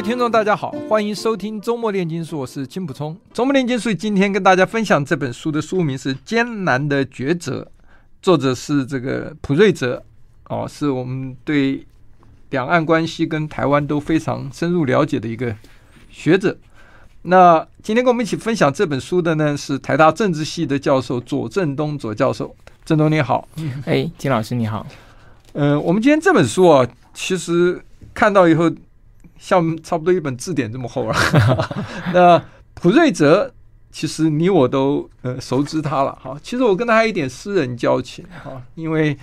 位听众，大家好，欢迎收听周末炼金术，我是金普聪。周末炼金术今天跟大家分享这本书的书名是《艰难的抉择》，作者是这个普瑞泽，哦，是我们对两岸关系跟台湾都非常深入了解的一个学者。那今天跟我们一起分享这本书的呢，是台大政治系的教授左正东左教授。正东你好，哎，金老师你好。嗯、呃，我们今天这本书啊，其实看到以后。像差不多一本字典这么厚了。那普瑞泽，其实你我都呃熟知他了哈。其实我跟他还有一点私人交情哈，因为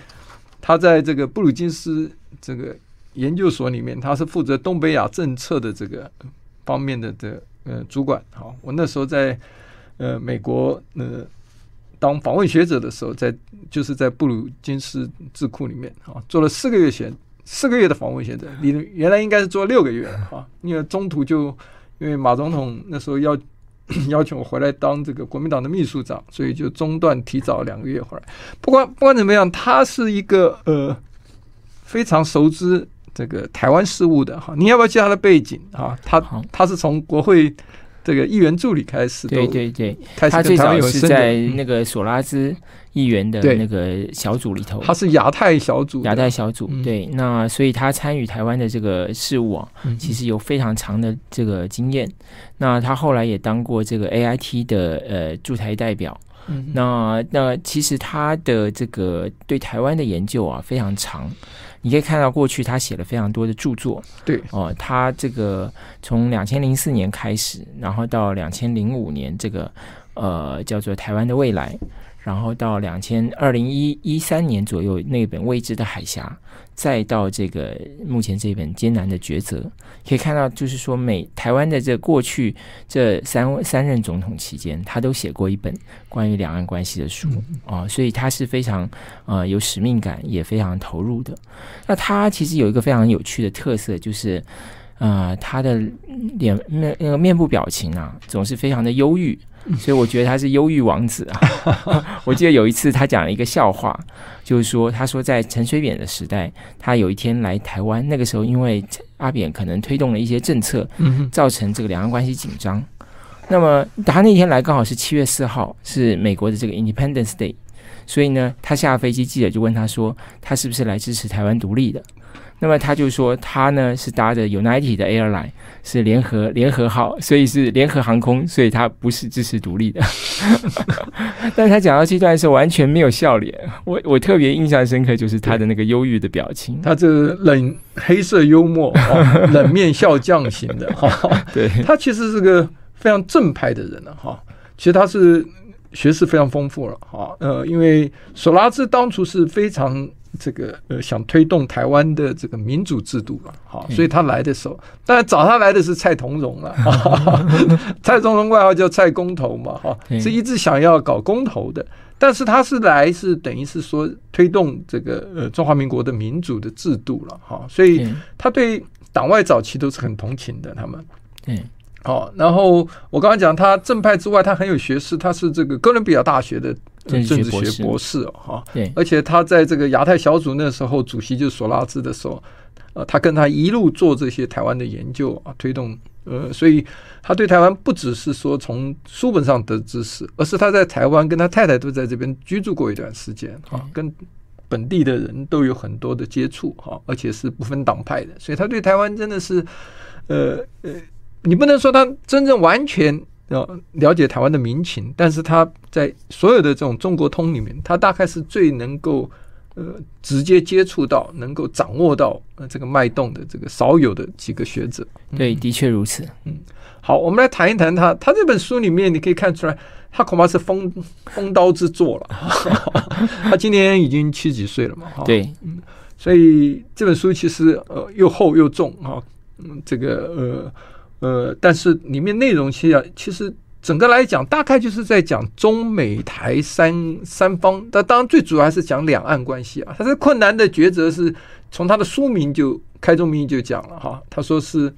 他在这个布鲁金斯这个研究所里面，他是负责东北亚政策的这个方面的的呃主管哈。我那时候在呃美国呃当访问学者的时候，在就是在布鲁金斯智库里面啊做了四个月学。四个月的访问现在，你原来应该是做六个月啊，因为中途就因为马总统那时候要邀请我回来当这个国民党的秘书长，所以就中断提早两个月回来。不管不管怎么样，他是一个呃非常熟知这个台湾事务的哈。你要不要记他的背景啊？他他是从国会这个议员助理开始，对对对，他最早是在那个索拉兹。议员的那个小组里头，他是亚太小组，亚太小组对，那所以他参与台湾的这个事务啊，其实有非常长的这个经验。那他后来也当过这个 AIT 的呃驻台代表。那那其实他的这个对台湾的研究啊非常长，你可以看到过去他写了非常多的著作。对哦，他这个从两千零四年开始，然后到两千零五年这个呃叫做台湾的未来。然后到两千二零一一三年左右，那本未知的海峡，再到这个目前这本艰难的抉择，可以看到，就是说美台湾的这过去这三三任总统期间，他都写过一本关于两岸关系的书啊、哦，所以他是非常呃有使命感，也非常投入的。那他其实有一个非常有趣的特色，就是呃他的脸面那个面部表情啊，总是非常的忧郁。所以我觉得他是忧郁王子啊！我记得有一次他讲了一个笑话，就是说他说在陈水扁的时代，他有一天来台湾，那个时候因为阿扁可能推动了一些政策，造成这个两岸关系紧张。那么他那天来刚好是七月四号，是美国的这个 Independence Day，所以呢，他下飞机，记者就问他说，他是不是来支持台湾独立的？那么他就说，他呢是搭着 United 的 Airline，是联合联合号，所以是联合航空，所以他不是支持独立的。但是他讲到这段的时候，完全没有笑脸。我我特别印象深刻，就是他的那个忧郁的表情。他这个冷黑色幽默，哦、冷面笑匠型的哈。对，他其实是个非常正派的人了哈。其实他是学识非常丰富了哈。呃，因为索拉兹当初是非常。这个呃，想推动台湾的这个民主制度了，好，所以他来的时候，当然找他来的是蔡同荣了，蔡同荣外号叫蔡公投嘛，哈，是一直想要搞公投的，但是他是来是等于是说推动这个呃中华民国的民主的制度了，哈，所以他对党外早期都是很同情的，他们，嗯，好，然后我刚刚讲他正派之外，他很有学识，他是这个哥伦比亚大学的。政治学博士哈，对，而且他在这个亚太小组那时候主席就是索拉兹的时候，呃，他跟他一路做这些台湾的研究啊，推动呃，所以他对台湾不只是说从书本上得知识，而是他在台湾跟他太太都在这边居住过一段时间哈，跟本地的人都有很多的接触哈，而且是不分党派的，所以他对台湾真的是呃呃，你不能说他真正完全。要了解台湾的民情，但是他在所有的这种中国通里面，他大概是最能够呃直接接触到、能够掌握到呃这个脉动的这个少有的几个学者。对，的确如此。嗯，好，我们来谈一谈他。他这本书里面，你可以看出来，他恐怕是封封刀之作了。他今年已经七十几岁了嘛？哈，对，嗯，所以这本书其实呃又厚又重啊。嗯，这个呃。呃，但是里面内容其实其实整个来讲，大概就是在讲中美台三三方。但当然最主要还是讲两岸关系啊。他这困难的抉择是从他的书名就开宗明义就讲了哈，他说是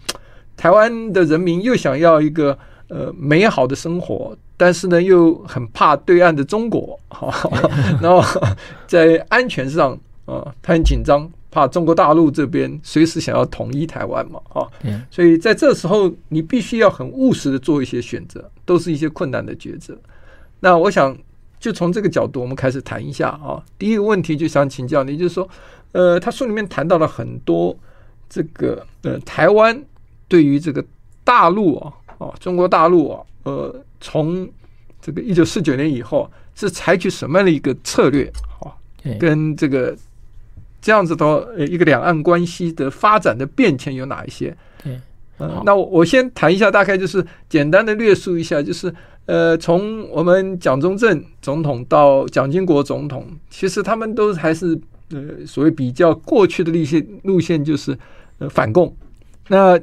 台湾的人民又想要一个呃美好的生活，但是呢又很怕对岸的中国哈，然后 在安全上啊，他很紧张。怕中国大陆这边随时想要统一台湾嘛，啊，所以在这时候你必须要很务实的做一些选择，都是一些困难的抉择。那我想就从这个角度，我们开始谈一下啊。第一个问题就想请教你，就是说，呃，他书里面谈到了很多这个呃台湾对于这个大陆啊啊中国大陆啊，呃，从这个一九四九年以后是采取什么样的一个策略啊，跟这个。这样子的呃，一个两岸关系的发展的变迁有哪一些？对，呃，那我我先谈一下，大概就是简单的略述一下，就是呃，从我们蒋中正总统到蒋经国总统，其实他们都还是呃所谓比较过去的路线路线，就是呃反共。那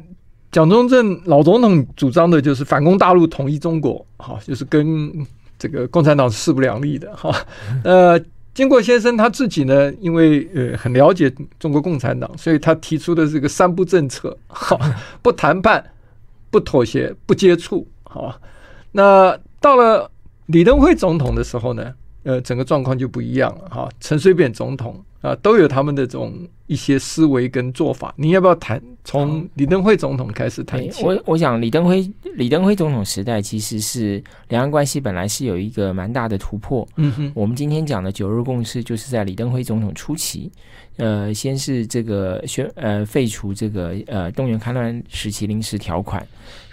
蒋中正老总统主张的就是反攻大陆，统一中国，哈，就是跟这个共产党是势不两立的，哈，呃。经国先生他自己呢，因为呃很了解中国共产党，所以他提出的这个三不政策，好，不谈判、不妥协、不接触，好，那到了李登辉总统的时候呢，呃，整个状况就不一样了，哈，陈水扁总统。啊，都有他们的这种一些思维跟做法。你要不要谈从李登辉总统开始谈起？我我想李登辉李登辉总统时代其实是两岸关系本来是有一个蛮大的突破。嗯哼，我们今天讲的九日共识就是在李登辉总统初期，呃，先是这个宣呃废除这个呃动员戡乱时期临时条款，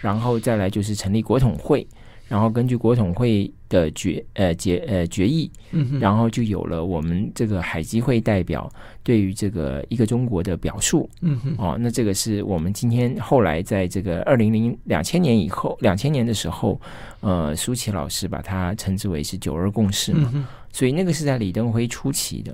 然后再来就是成立国统会。然后根据国统会的决呃决呃决议，然后就有了我们这个海基会代表对于这个一个中国的表述。嗯哼，哦，那这个是我们今天后来在这个二零零两千年以后，两千年的时候，呃，舒淇老师把它称之为是九二共识嘛。所以那个是在李登辉初期的。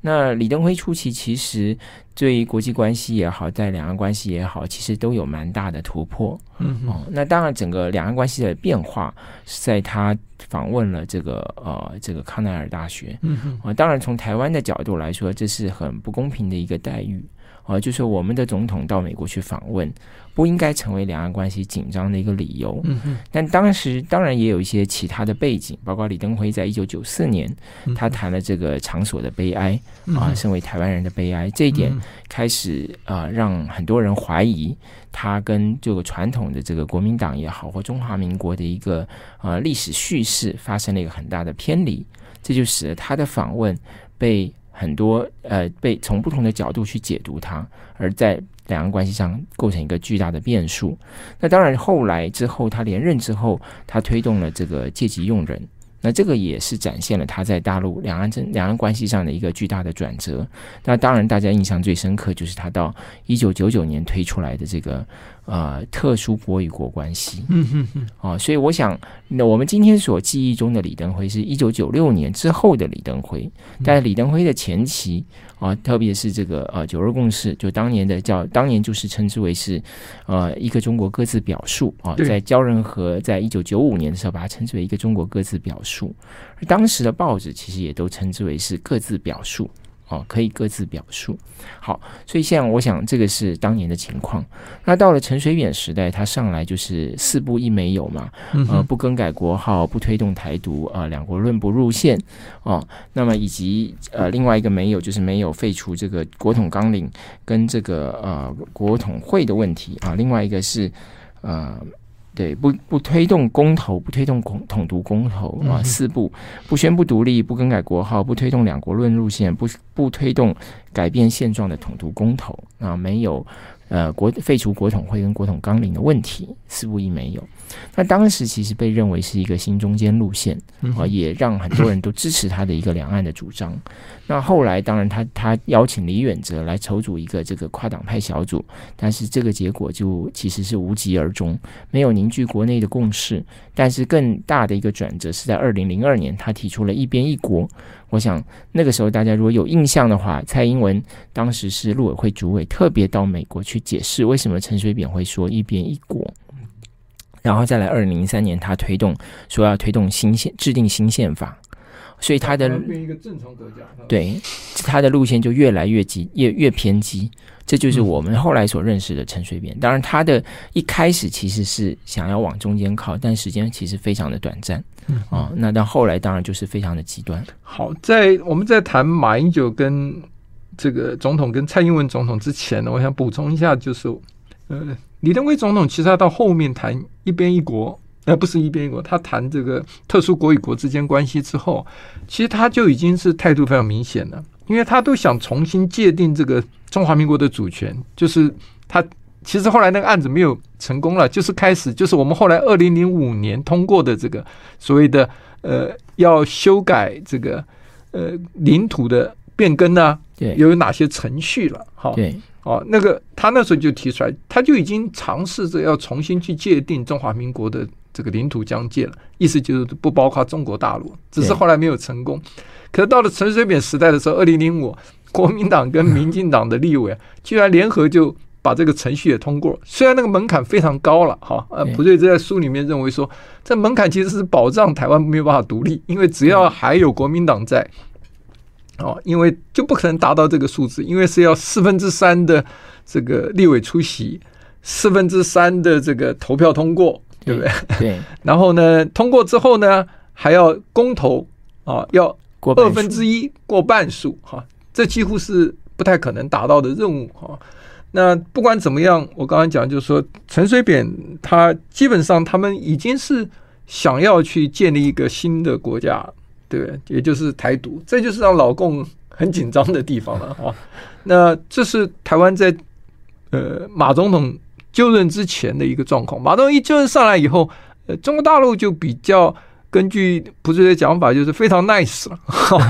那李登辉初期其实对于国际关系也好，在两岸关系也好，其实都有蛮大的突破。嗯哦，那当然整个两岸关系的变化是在他访问了这个呃这个康奈尔大学。嗯哼，啊，当然从台湾的角度来说，这是很不公平的一个待遇。啊，就是我们的总统到美国去访问，不应该成为两岸关系紧张的一个理由。嗯哼。但当时当然也有一些其他的背景，包括李登辉在一九九四年，他谈了这个场所的悲哀啊，身为台湾人的悲哀，这一点开始啊，让很多人怀疑他跟这个传统的这个国民党也好，或中华民国的一个呃历史叙事发生了一个很大的偏离，这就使得他的访问被。很多呃，被从不同的角度去解读它，而在两岸关系上构成一个巨大的变数。那当然，后来之后他连任之后，他推动了这个借机用人。那这个也是展现了他在大陆两岸政两岸关系上的一个巨大的转折。那当然，大家印象最深刻就是他到一九九九年推出来的这个呃特殊国与国关系。嗯哼哼。啊，所以我想，那我们今天所记忆中的李登辉是一九九六年之后的李登辉，但是李登辉的前期。啊，特别是这个呃九二共识，就当年的叫当年就是称之为是呃一个中国各自表述啊，在焦仁和在一九九五年的时候把它称之为一个中国各自表述，而当时的报纸其实也都称之为是各自表述。哦，可以各自表述。好，所以现在我想，这个是当年的情况。那到了陈水扁时代，他上来就是四不一没有嘛，呃，不更改国号，不推动台独，啊、呃，两国论不入宪，哦，那么以及呃，另外一个没有，就是没有废除这个国统纲领跟这个呃国统会的问题啊、呃，另外一个是呃。对，不不推动公投，不推动统统独公投啊，四不不宣布独立，不更改国号，不推动两国论路线，不不推动改变现状的统独公投啊，没有。呃，国废除国统会跟国统纲领的问题，似乎亦没有。那当时其实被认为是一个新中间路线啊，也让很多人都支持他的一个两岸的主张。那后来当然他他邀请李远哲来筹组一个这个跨党派小组，但是这个结果就其实是无疾而终，没有凝聚国内的共识。但是更大的一个转折是在二零零二年，他提出了一边一国。我想那个时候大家如果有印象的话，蔡英文当时是陆委会主委，特别到美国去解释为什么陈水扁会说一边一国然后再来二零零三年，他推动说要推动新宪制定新宪法，所以他的变一个正常国家，对他的路线就越来越激，越越偏激。这就是我们后来所认识的陈水扁。当然，他的一开始其实是想要往中间靠，但时间其实非常的短暂。嗯啊，那到后来当然就是非常的极端。好，在我们在谈马英九跟这个总统跟蔡英文总统之前呢，我想补充一下，就是呃，李登辉总统其实他到后面谈一边一国，呃，不是一边一国，他谈这个特殊国与国之间关系之后，其实他就已经是态度非常明显了。因为他都想重新界定这个中华民国的主权，就是他其实后来那个案子没有成功了，就是开始就是我们后来二零零五年通过的这个所谓的呃要修改这个呃领土的变更呢，对，有哪些程序了？哈，对，哦，那个他那时候就提出来，他就已经尝试着要重新去界定中华民国的这个领土疆界了，意思就是不包括中国大陆，只是后来没有成功。可是到了陈水扁时代的时候，二零零五，国民党跟民进党的立委居然联合就把这个程序也通过。虽然那个门槛非常高了，哈，呃，普瑞在书里面认为说，这门槛其实是保障台湾没有办法独立，因为只要还有国民党在，哦，因为就不可能达到这个数字，因为是要四分之三的这个立委出席，四分之三的这个投票通过，对不对？对。然后呢，通过之后呢，还要公投啊，要。二分之一过半数哈，这几乎是不太可能达到的任务哈。那不管怎么样，我刚刚讲就是说，陈水扁他基本上他们已经是想要去建立一个新的国家，对，也就是台独，这就是让老共很紧张的地方了哈。那这是台湾在呃马总统就任之前的一个状况，马总统一就任上来以后，呃，中国大陆就比较。根据蒲瑞的讲法，就是非常 nice 了，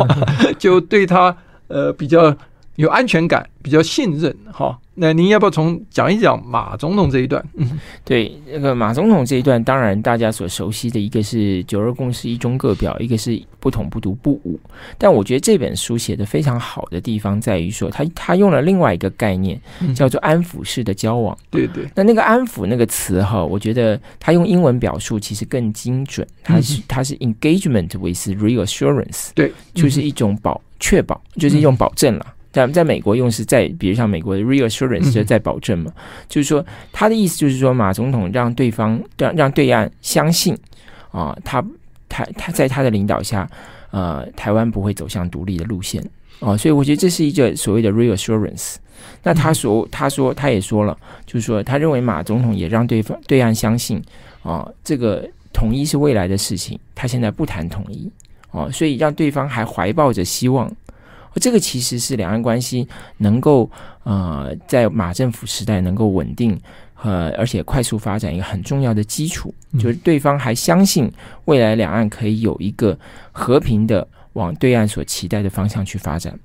就对他呃比较有安全感，比较信任哈。那您要不要从讲一讲马总统这一段？嗯，对，那个马总统这一段，当然大家所熟悉的一个是九二共识一中各表，一个是不统不独不武。但我觉得这本书写的非常好的地方在于说，他他用了另外一个概念，叫做安抚式的交往。对对。那那个安抚那个词哈，我觉得他用英文表述其实更精准。它是它是 engagement with reassurance，对，就是一种保确保，就是一种保证了。在在美国用是在，比如像美国的 reassurance 就在保证嘛，嗯、就是说他的意思就是说马总统让对方让让对岸相信啊，他他他在他的领导下，呃，台湾不会走向独立的路线啊，所以我觉得这是一个所谓的 reassurance。那他说他说他也说了，就是说他认为马总统也让对方对岸相信啊，这个统一是未来的事情，他现在不谈统一啊，所以让对方还怀抱着希望。这个其实是两岸关系能够呃在马政府时代能够稳定呃而且快速发展一个很重要的基础，就是对方还相信未来两岸可以有一个和平的往对岸所期待的方向去发展。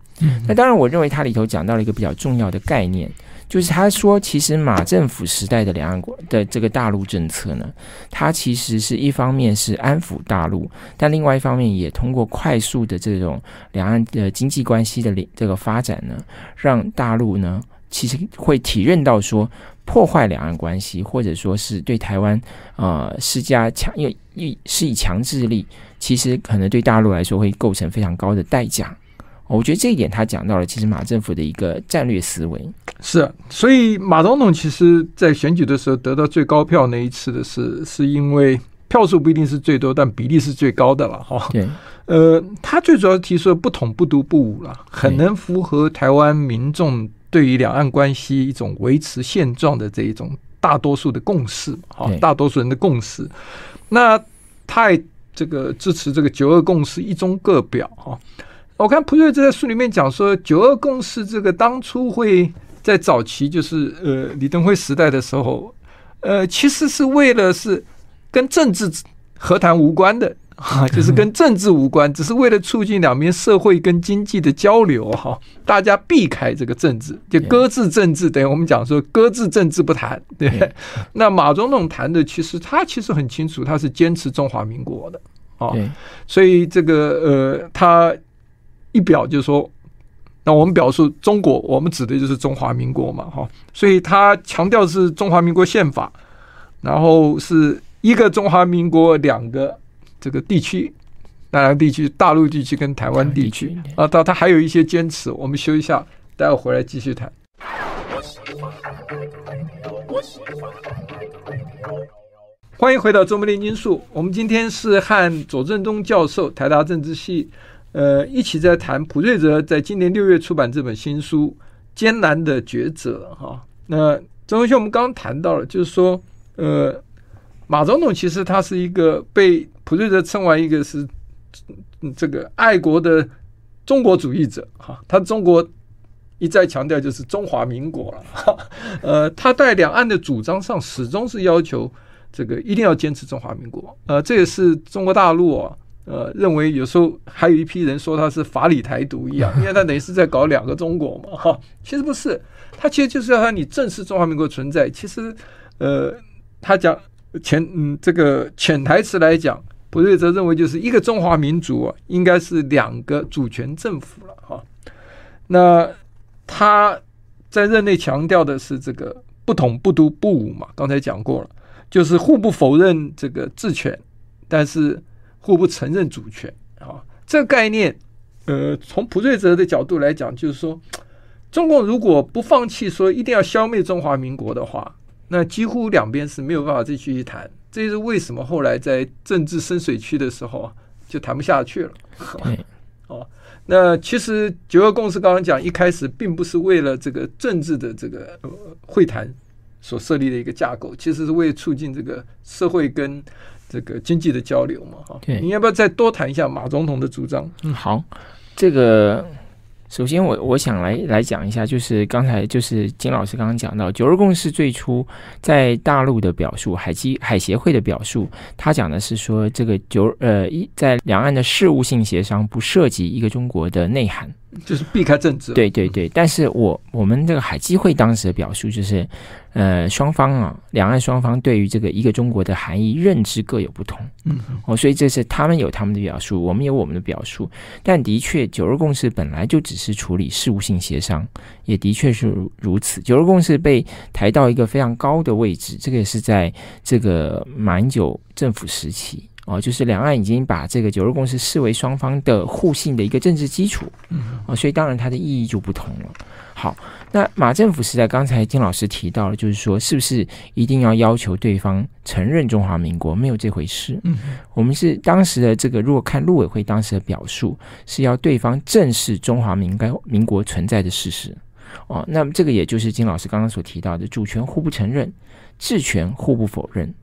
那当然，我认为它里头讲到了一个比较重要的概念。就是他说，其实马政府时代的两岸国的这个大陆政策呢，它其实是一方面是安抚大陆，但另外一方面也通过快速的这种两岸的经济关系的这个发展呢，让大陆呢其实会体认到说，破坏两岸关系或者说是对台湾呃施加强，因为以施以强制力，其实可能对大陆来说会构成非常高的代价。我觉得这一点他讲到了，其实马政府的一个战略思维是啊，所以马总统其实在选举的时候得到最高票那一次的是，是因为票数不一定是最多，但比例是最高的了哈。对，呃，他最主要提出了不统不独不武了，很能符合台湾民众对于两岸关系一种维持现状的这一种大多数的共识哈，大多数人的共识。那他也这个支持这个九二共识一中各表哈。我看普瑞在书里面讲说，九二共识这个当初会在早期，就是呃李登辉时代的时候，呃，其实是为了是跟政治和谈无关的哈，就是跟政治无关，只是为了促进两边社会跟经济的交流哈，大家避开这个政治，就搁置政治，等于我们讲说搁置政治不谈，对。那马总统谈的，其实他其实很清楚，他是坚持中华民国的啊，所以这个呃他。一表就是说，那我们表述中国，我们指的就是中华民国嘛，哈，所以他强调是中华民国宪法，然后是一个中华民国两个这个地区，南洋地区、大陆地区跟台湾地区啊，到他还有一些坚持。我们休一下，待会回来继续谈。欢迎回到周末炼金术。我们今天是和左正东教授，台大政治系，呃，一起在谈普瑞泽在今年六月出版这本新书《艰难的抉择》哈。那曾同学，我们刚刚谈到了，就是说，呃，马总统其实他是一个被普瑞泽称为一个是这个爱国的中国主义者哈。他中国一再强调就是中华民国了哈。呃，他在两岸的主张上始终是要求。这个一定要坚持中华民国，呃，这也是中国大陆啊，呃，认为有时候还有一批人说他是法理台独一样，因为他等于是在搞两个中国嘛，哈，其实不是，他其实就是要让你正视中华民国存在。其实，呃，他讲潜嗯这个潜台词来讲，普瑞泽认为就是一个中华民族啊，应该是两个主权政府了，哈。那他在任内强调的是这个不统不独不武嘛，刚才讲过了。就是互不否认这个治权，但是互不承认主权啊。这个概念，呃，从普瑞泽的角度来讲，就是说，中共如果不放弃说一定要消灭中华民国的话，那几乎两边是没有办法再继续谈。这是为什么后来在政治深水区的时候啊，就谈不下去了。哦，那其实九二共识刚刚讲，一开始并不是为了这个政治的这个会谈。所设立的一个架构，其实是为促进这个社会跟这个经济的交流嘛，哈。对，你要不要再多谈一下马总统的主张？嗯，好，这个首先我我想来来讲一下，就是刚才就是金老师刚刚讲到九二共识最初在大陆的表述，海基海协会的表述，他讲的是说这个九呃一在两岸的事务性协商不涉及一个中国的内涵。就是避开政治，对对对。但是我我们这个海基会当时的表述就是，呃，双方啊，两岸双方对于这个一个中国的含义认知各有不同，嗯，哦，所以这是他们有他们的表述，我们有我们的表述。但的确，九二共识本来就只是处理事务性协商，也的确是如此。九二共识被抬到一个非常高的位置，这个也是在这个马英九政府时期。哦，就是两岸已经把这个九二共识视为双方的互信的一个政治基础，嗯，哦，所以当然它的意义就不同了。好，那马政府时代，刚才金老师提到了，就是说，是不是一定要要求对方承认中华民国？没有这回事。嗯，我们是当时的这个，如果看陆委会当时的表述，是要对方正视中华民该民国存在的事实。哦，那么这个也就是金老师刚刚所提到的，主权互不承认，治权互不否认。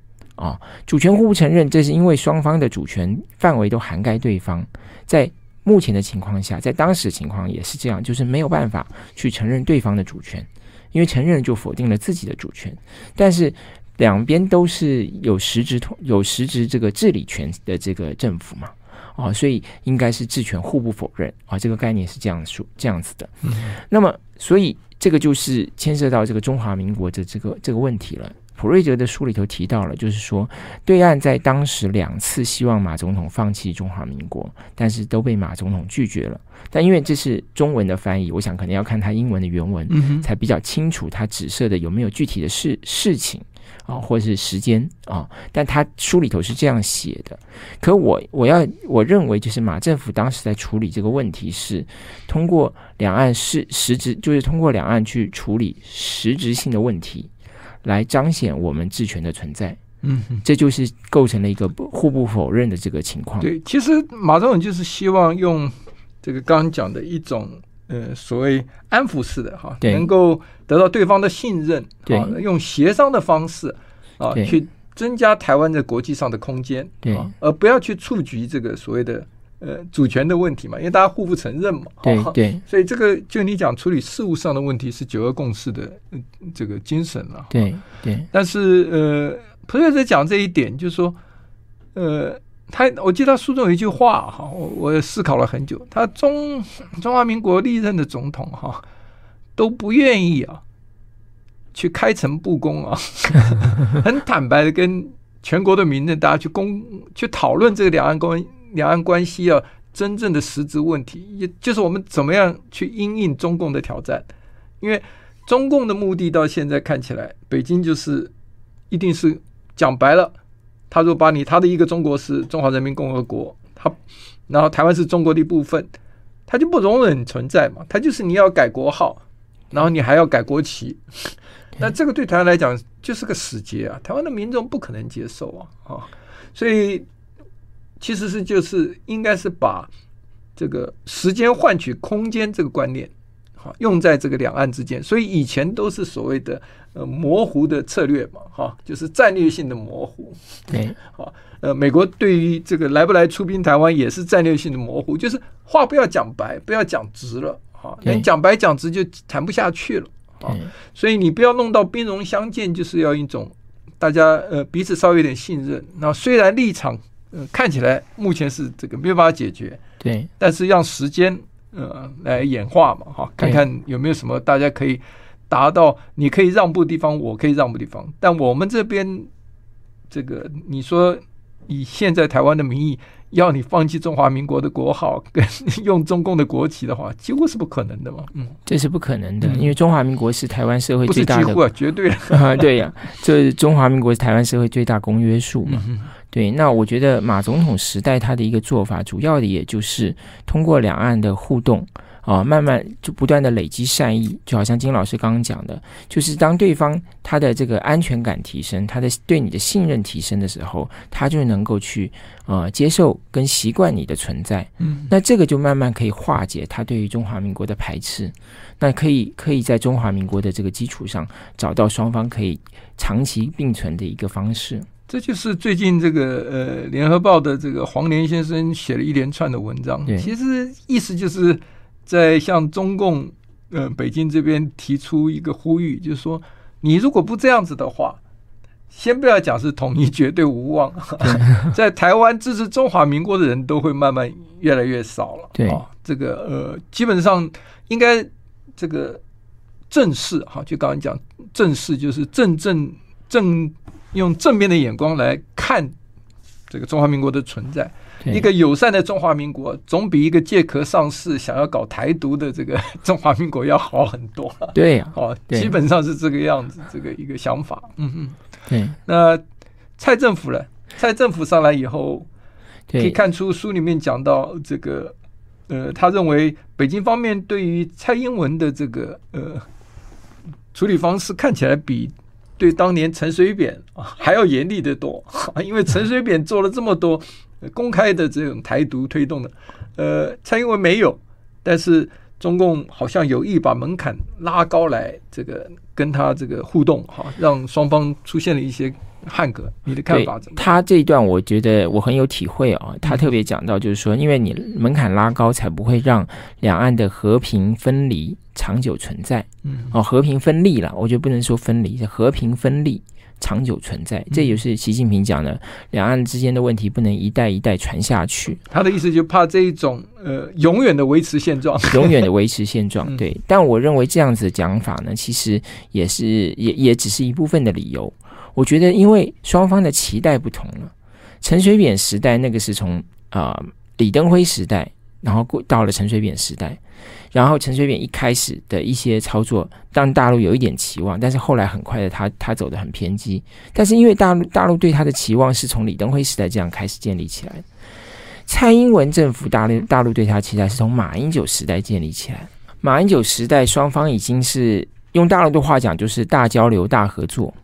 啊，主权互不承认，这是因为双方的主权范围都涵盖对方。在目前的情况下，在当时情况也是这样，就是没有办法去承认对方的主权，因为承认就否定了自己的主权。但是两边都是有实质同有实质这个治理权的这个政府嘛，啊，所以应该是治权互不否认啊，这个概念是这样说这样子的。嗯，那么，所以这个就是牵涉到这个中华民国的这个这个问题了。普瑞泽的书里头提到了，就是说，对岸在当时两次希望马总统放弃中华民国，但是都被马总统拒绝了。但因为这是中文的翻译，我想可能要看他英文的原文，才比较清楚他指涉的有没有具体的事事情啊，或者是时间啊。但他书里头是这样写的。可我我要我认为，就是马政府当时在处理这个问题是通过两岸是实质，就是通过两岸去处理实质性的问题。来彰显我们治权的存在，嗯，这就是构成了一个互不否认的这个情况。对，其实马总统就是希望用这个刚刚讲的一种呃所谓安抚式的哈，能够得到对方的信任，对，用协商的方式啊去增加台湾在国际上的空间，对，而不要去触及这个所谓的。呃，主权的问题嘛，因为大家互不承认嘛，对对，所以这个就你讲处理事务上的问题是九二共识的这个精神了，对对。但是呃，普瑞泽讲这一点，就是说，呃，他我记得他书中有一句话哈，我我也思考了很久，他中中华民国历任的总统哈都不愿意啊去开诚布公啊，很坦白的跟全国的民众大家去公去讨论这个两岸公约。两岸关系啊，真正的实质问题，也就是我们怎么样去因应中共的挑战。因为中共的目的到现在看起来，北京就是一定是讲白了，他说把你他的一个中国是中华人民共和国，他然后台湾是中国的一部分，他就不容忍存在嘛，他就是你要改国号，然后你还要改国旗，那这个对台湾来讲就是个死结啊，台湾的民众不可能接受啊啊，所以其实是就是应该是把这个时间换取空间这个观念。好，用在这个两岸之间，所以以前都是所谓的呃模糊的策略嘛，哈，就是战略性的模糊。对，好，呃，美国对于这个来不来出兵台湾也是战略性的模糊，就是话不要讲白，不要讲直了，哈，连讲白讲直就谈不下去了，啊，所以你不要弄到兵戎相见，就是要一种大家呃彼此稍微有点信任。那虽然立场呃看起来目前是这个没有办法解决，对，但是让时间。呃，来演化嘛，哈，看看有没有什么大家可以达到，你可以让步的地方，我可以让步的地方。但我们这边，这个你说以现在台湾的名义要你放弃中华民国的国号，跟用中共的国旗的话，几乎是不可能的嘛。嗯，这是不可能的，因为中华民国是台湾社会最大的，不是几乎啊，绝对啊，对呀，这中华民国是台湾社会最大公约数嘛。嗯对，那我觉得马总统时代他的一个做法，主要的也就是通过两岸的互动啊，慢慢就不断的累积善意，就好像金老师刚刚讲的，就是当对方他的这个安全感提升，他的对你的信任提升的时候，他就能够去呃接受跟习惯你的存在。嗯，那这个就慢慢可以化解他对于中华民国的排斥，那可以可以在中华民国的这个基础上，找到双方可以长期并存的一个方式。这就是最近这个呃，《联合报》的这个黄连先生写了一连串的文章，其实意思就是在向中共呃北京这边提出一个呼吁，就是说，你如果不这样子的话，先不要讲是统一绝对无望，在台湾支持中华民国的人都会慢慢越来越少了。对啊，这个呃，基本上应该这个正式哈，就刚刚讲正式，就是正正正。用正面的眼光来看这个中华民国的存在，一个友善的中华民国总比一个借壳上市、想要搞台独的这个 中华民国要好很多。对呀，哦，基本上是这个样子，这个一个想法。嗯嗯，对。那蔡政府呢？蔡政府上来以后，可以看出书里面讲到这个，呃，他认为北京方面对于蔡英文的这个呃处理方式看起来比。对当年陈水扁还要严厉得多，因为陈水扁做了这么多公开的这种台独推动的，呃，蔡英文没有，但是中共好像有意把门槛拉高来，这个跟他这个互动哈，让双方出现了一些捍格。你的看法怎么样？他这一段我觉得我很有体会哦，他特别讲到就是说，因为你门槛拉高，才不会让两岸的和平分离。长久存在，嗯，哦，和平分立了，我觉得不能说分离，是和平分立，长久存在，这也是习近平讲的，两岸之间的问题不能一代一代传下去。他的意思就怕这一种呃，永远的维持现状，永远的维持现状。对，但我认为这样子的讲法呢，其实也是也也只是一部分的理由。我觉得，因为双方的期待不同了，陈水扁时代那个是从啊、呃、李登辉时代，然后过到了陈水扁时代。然后陈水扁一开始的一些操作，让大陆有一点期望，但是后来很快的他他走得很偏激。但是因为大陆大陆对他的期望是从李登辉时代这样开始建立起来，蔡英文政府大陆大陆对他期待是从马英九时代建立起来。马英九时代双方已经是用大陆的话讲就是大交流大合作，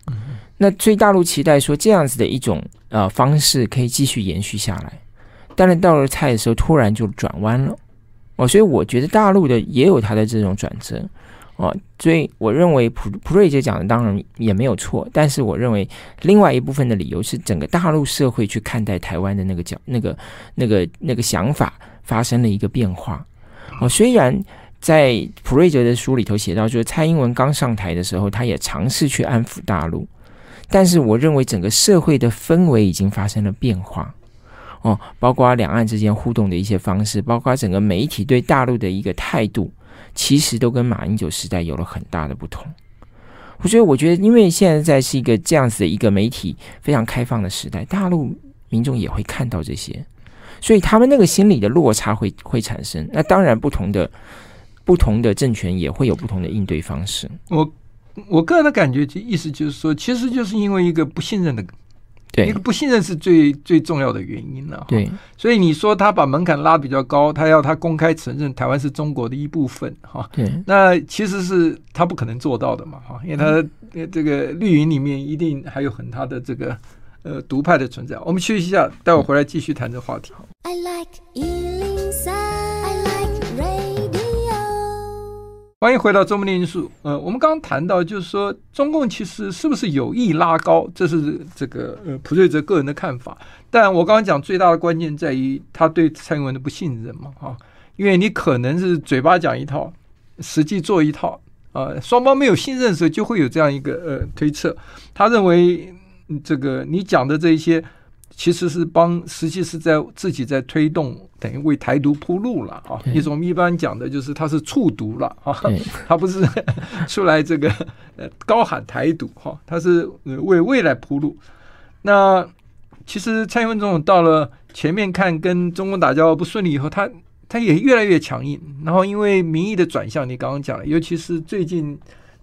那所以大陆期待说这样子的一种呃方式可以继续延续下来，但是到了蔡的时候突然就转弯了。哦，所以我觉得大陆的也有它的这种转折，哦，所以我认为普普瑞杰讲的当然也没有错，但是我认为另外一部分的理由是整个大陆社会去看待台湾的那个角、那个、那个、那个想法发生了一个变化。哦，虽然在普瑞哲的书里头写到，就是蔡英文刚上台的时候，他也尝试去安抚大陆，但是我认为整个社会的氛围已经发生了变化。哦，包括两岸之间互动的一些方式，包括整个媒体对大陆的一个态度，其实都跟马英九时代有了很大的不同。所以我觉得，因为现在是一个这样子的一个媒体非常开放的时代，大陆民众也会看到这些，所以他们那个心理的落差会会产生。那当然，不同的不同的政权也会有不同的应对方式。我我个人的感觉，就意思就是说，其实就是因为一个不信任的。对，一个不信任是最最重要的原因了。对，所以你说他把门槛拉比较高，他要他公开承认台湾是中国的一部分，哈，对，那其实是他不可能做到的嘛，哈，因为他这个绿营里面一定还有很他的这个呃独派的存在。我们休息一下，待会回来继续谈这个话题。I like 欢迎回到周末念书。呃，我们刚刚谈到，就是说中共其实是不是有意拉高？这是这个呃普瑞泽个人的看法。但我刚刚讲最大的关键在于他对蔡英文的不信任嘛，哈，因为你可能是嘴巴讲一套，实际做一套啊，双方没有信任的时候，就会有这样一个呃推测。他认为这个你讲的这一些。其实是帮，实际是在自己在推动，等于为台独铺路了啊！一种一般讲的就是他是促独了啊，他 不是 出来这个呃高喊台独哈，他是为未来铺路。那其实蔡英文总统到了前面看跟中共打交道不顺利以后，他他也越来越强硬。然后因为民意的转向，你刚刚讲了，尤其是最近。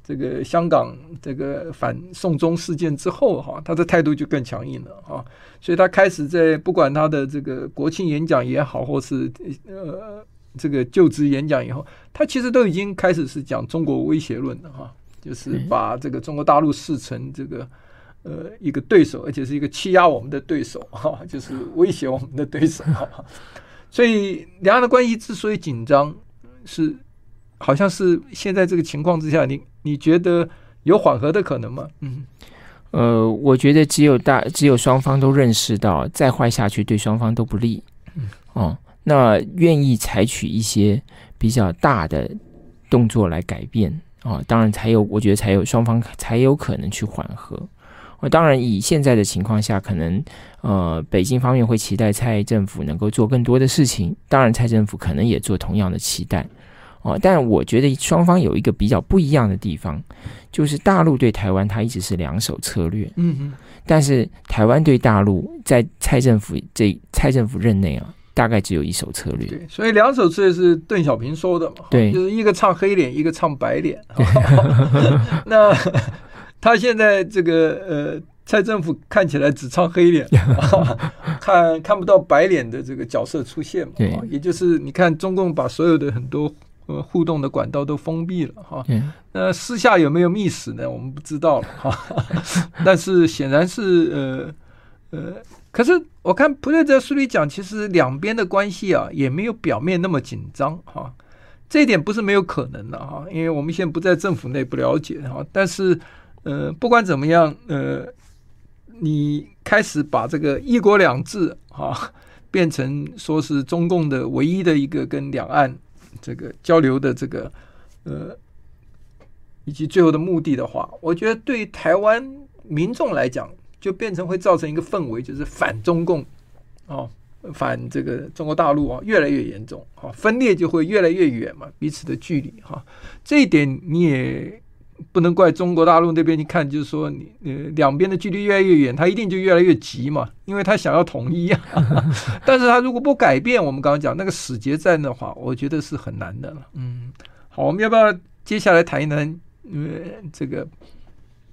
这个香港这个反送中事件之后，哈，他的态度就更强硬了，哈，所以他开始在不管他的这个国庆演讲也好，或是呃这个就职演讲以后，他其实都已经开始是讲中国威胁论的，哈，就是把这个中国大陆视成这个呃一个对手，而且是一个欺压我们的对手，哈，就是威胁我们的对手，哈，所以两岸的关系之所以紧张，是好像是现在这个情况之下，你。你觉得有缓和的可能吗？嗯，呃，我觉得只有大，只有双方都认识到，再坏下去对双方都不利。嗯，哦，那愿意采取一些比较大的动作来改变啊，哦，当然才有，我觉得才有双方才有可能去缓和。当然以现在的情况下，可能呃，北京方面会期待蔡政府能够做更多的事情，当然蔡政府可能也做同样的期待。哦，但我觉得双方有一个比较不一样的地方，就是大陆对台湾它一直是两手策略，嗯嗯，但是台湾对大陆在蔡政府这蔡政府任内啊，大概只有一手策略。对，所以两手策略是邓小平说的嘛，对，就是一个唱黑脸，一个唱白脸。那他现在这个呃，蔡政府看起来只唱黑脸，看看不到白脸的这个角色出现嘛，对，也就是你看中共把所有的很多。呃，互动的管道都封闭了哈，那私下有没有密室呢？我们不知道了哈。但是显然是呃呃，可是我看普瑞泽书里讲，其实两边的关系啊，也没有表面那么紧张哈。这一点不是没有可能的哈，因为我们现在不在政府内，不了解哈。但是呃，不管怎么样，呃，你开始把这个一国两制哈变成说是中共的唯一的一个跟两岸。这个交流的这个呃，以及最后的目的的话，我觉得对台湾民众来讲，就变成会造成一个氛围，就是反中共哦，反这个中国大陆啊，越来越严重啊，分裂就会越来越远嘛，彼此的距离哈，这一点你也。不能怪中国大陆那边，你看，就是说你呃两边的距离越来越远，他一定就越来越急嘛，因为他想要统一啊。但是他如果不改变，我们刚刚讲那个死结战的话，我觉得是很难的了。嗯，好，我们要不要接下来谈一谈呃这个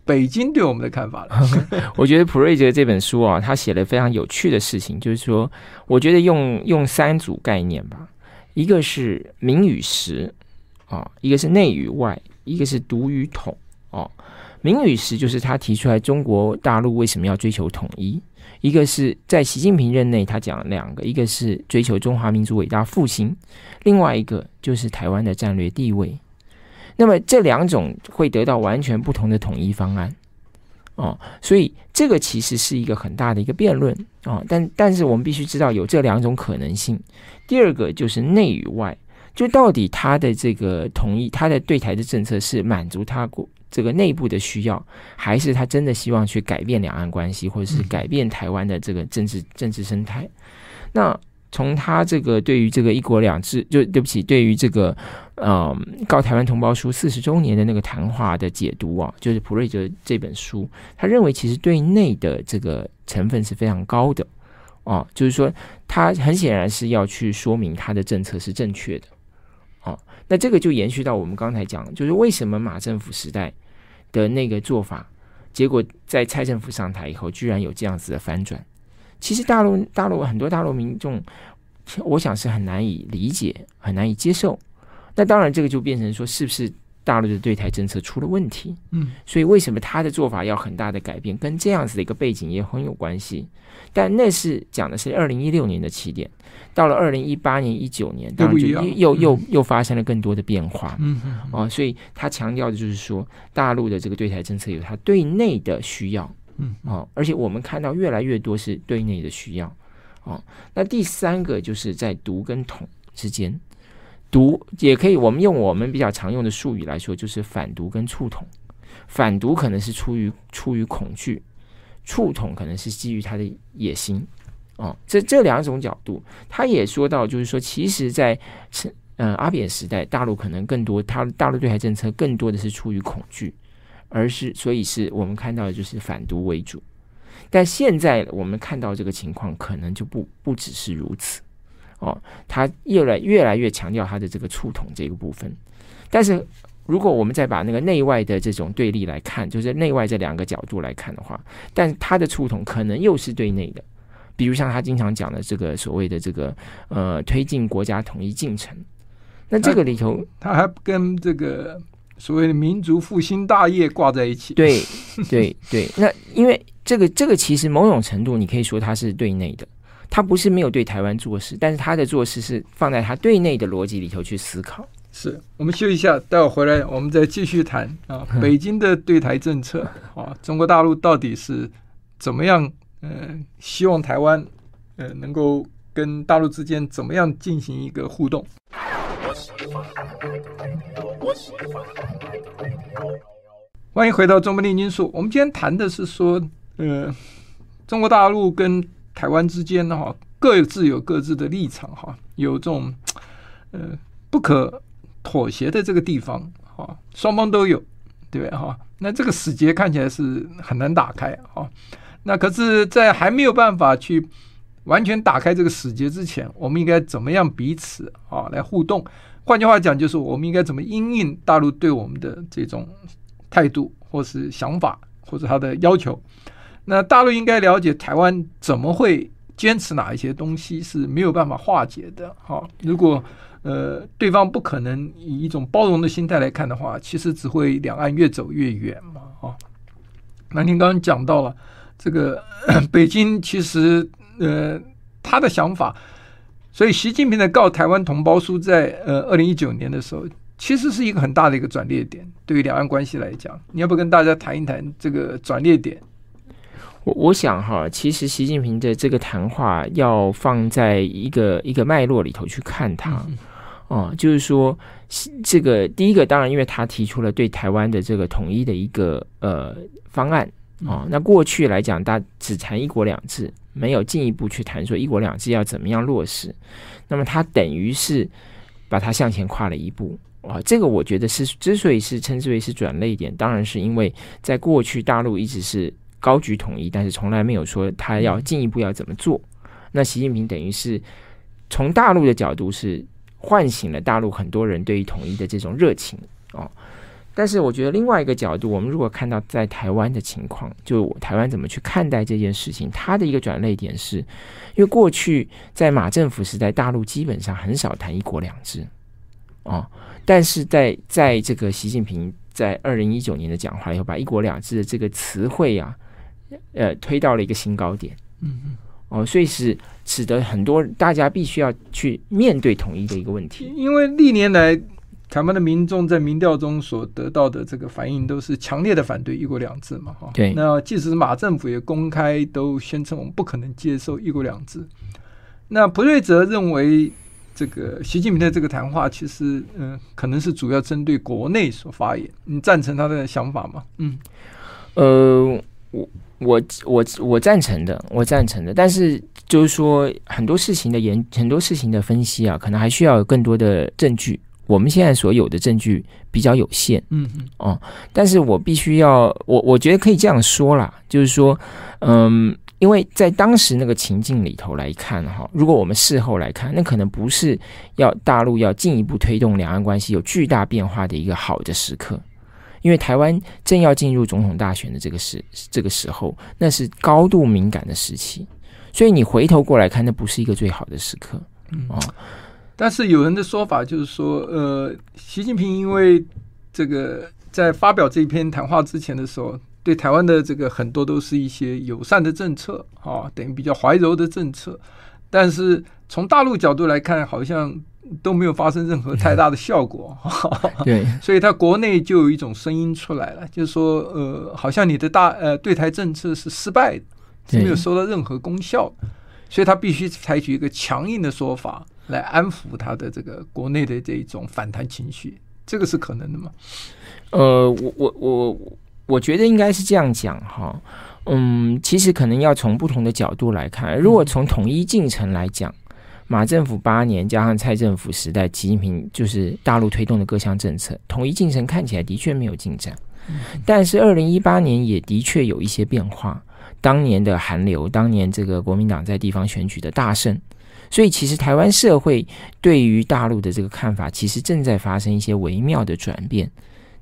北京对我们的看法了？我觉得普瑞杰这本书啊，他写了非常有趣的事情，就是说，我觉得用用三组概念吧，一个是名与实啊，一个是内与外。一个是独与统哦，明与实就是他提出来中国大陆为什么要追求统一，一个是在习近平任内他讲了两个，一个是追求中华民族伟大复兴，另外一个就是台湾的战略地位。那么这两种会得到完全不同的统一方案哦，所以这个其实是一个很大的一个辩论啊。但但是我们必须知道有这两种可能性。第二个就是内与外。就到底他的这个同意，他的对台的政策是满足他国这个内部的需要，还是他真的希望去改变两岸关系，或者是改变台湾的这个政治政治生态？那从他这个对于这个一国两制，就对不起，对于这个嗯《告台湾同胞书》四十周年的那个谈话的解读啊，就是普瑞泽这本书，他认为其实对内的这个成分是非常高的哦，就是说他很显然是要去说明他的政策是正确的。哦那这个就延续到我们刚才讲，就是为什么马政府时代的那个做法，结果在蔡政府上台以后，居然有这样子的反转。其实大陆大陆很多大陆民众，我想是很难以理解、很难以接受。那当然，这个就变成说，是不是大陆的对台政策出了问题？嗯，所以为什么他的做法要很大的改变，跟这样子的一个背景也很有关系。但那是讲的是二零一六年的起点，到了二零一八年、一九年，当然就又又又又发生了更多的变化。嗯嗯，哦，所以他强调的就是说，大陆的这个对台政策有它对内的需要。嗯，啊，而且我们看到越来越多是对内的需要。哦，那第三个就是在独跟统之间，毒也可以，我们用我们比较常用的术语来说，就是反毒跟触统。反毒可能是出于出于恐惧。触统可能是基于他的野心，哦，这这两种角度，他也说到，就是说，其实在，在呃阿扁时代，大陆可能更多，他大陆对台政策更多的是出于恐惧，而是所以是我们看到的就是反毒为主，但现在我们看到这个情况，可能就不不只是如此，哦，他越来越来越强调他的这个触统这个部分，但是。如果我们再把那个内外的这种对立来看，就是内外这两个角度来看的话，但他的触统可能又是对内的，比如像他经常讲的这个所谓的这个呃推进国家统一进程，那这个里头他还跟这个所谓的民族复兴大业挂在一起。对对对，那因为这个这个其实某种程度你可以说他是对内的，他不是没有对台湾做事，但是他的做事是放在他对内的逻辑里头去思考。是我们休息一下，待会回来我们再继续谈啊。北京的对台政策 啊，中国大陆到底是怎么样？嗯、呃，希望台湾呃能够跟大陆之间怎么样进行一个互动？欢迎回到中国炼金术。我们今天谈的是说，呃，中国大陆跟台湾之间的哈，各自有各自的立场哈，有这种呃不可。妥协的这个地方，哈，双方都有，对哈？那这个死结看起来是很难打开，哈。那可是，在还没有办法去完全打开这个死结之前，我们应该怎么样彼此啊来互动？换句话讲，就是我们应该怎么因应大陆对我们的这种态度，或是想法，或者他的要求？那大陆应该了解台湾怎么会坚持哪一些东西是没有办法化解的，哈。如果呃，对方不可能以一种包容的心态来看的话，其实只会两岸越走越远嘛，啊。那您刚刚讲到了这个 北京，其实呃他的想法，所以习近平的告台湾同胞书在呃二零一九年的时候，其实是一个很大的一个转捩点，对于两岸关系来讲，你要不跟大家谈一谈这个转捩点？我我想哈，其实习近平的这个谈话要放在一个一个脉络里头去看它。嗯哦，就是说，这个第一个当然，因为他提出了对台湾的这个统一的一个呃方案哦，那过去来讲，大只谈一国两制，没有进一步去谈说一国两制要怎么样落实。那么他等于是把它向前跨了一步啊，这个我觉得是之所以是称之为是转捩点，当然是因为在过去大陆一直是高举统一，但是从来没有说他要进一步要怎么做。那习近平等于是从大陆的角度是。唤醒了大陆很多人对于统一的这种热情哦，但是我觉得另外一个角度，我们如果看到在台湾的情况，就台湾怎么去看待这件事情，它的一个转捩点是，因为过去在马政府时代，大陆基本上很少谈一国两制哦，但是在在这个习近平在二零一九年的讲话以后，把一国两制的这个词汇啊，呃，推到了一个新高点，嗯嗯。哦，所以是使得很多大家必须要去面对统一的一个问题。因为历年来台湾的民众在民调中所得到的这个反应都是强烈的反对一国两制嘛，哈。对。那即使马政府也公开都宣称我们不可能接受一国两制。那朴瑞泽认为，这个习近平的这个谈话其实嗯、呃，可能是主要针对国内所发言。你赞成他的想法吗？嗯，呃，我。我我我赞成的，我赞成的，但是就是说很多事情的研，很多事情的分析啊，可能还需要有更多的证据。我们现在所有的证据比较有限，嗯嗯哦，但是我必须要，我我觉得可以这样说啦，就是说，嗯，因为在当时那个情境里头来看哈，如果我们事后来看，那可能不是要大陆要进一步推动两岸关系有巨大变化的一个好的时刻。因为台湾正要进入总统大选的这个时这个时候，那是高度敏感的时期，所以你回头过来看，那不是一个最好的时刻。嗯哦，但是有人的说法就是说，呃，习近平因为这个在发表这篇谈话之前的时候，对台湾的这个很多都是一些友善的政策啊，等于比较怀柔的政策，但是从大陆角度来看，好像都没有发生任何太大的效果。对，所以他国内就有一种声音出来了，就是说，呃，好像你的大呃对台政策是失败的，是没有收到任何功效。所以他必须采取一个强硬的说法来安抚他的这个国内的这一种反弹情绪，这个是可能的吗？呃，我我我我觉得应该是这样讲哈，嗯，其实可能要从不同的角度来看。如果从统一进程来讲，马政府八年加上蔡政府时代，习近平就是大陆推动的各项政策，统一进程看起来的确没有进展，但是二零一八年也的确有一些变化。当年的韩流，当年这个国民党在地方选举的大胜，所以其实台湾社会对于大陆的这个看法，其实正在发生一些微妙的转变。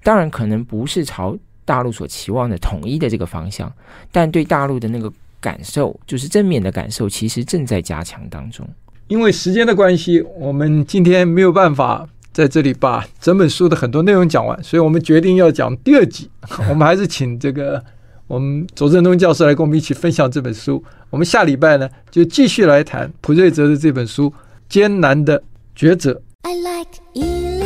当然，可能不是朝大陆所期望的统一的这个方向，但对大陆的那个感受，就是正面的感受，其实正在加强当中。因为时间的关系，我们今天没有办法在这里把整本书的很多内容讲完，所以我们决定要讲第二集。我们还是请这个。我们左正东教授来跟我们一起分享这本书。我们下礼拜呢，就继续来谈普瑞泽的这本书《艰难的抉择》。I like you.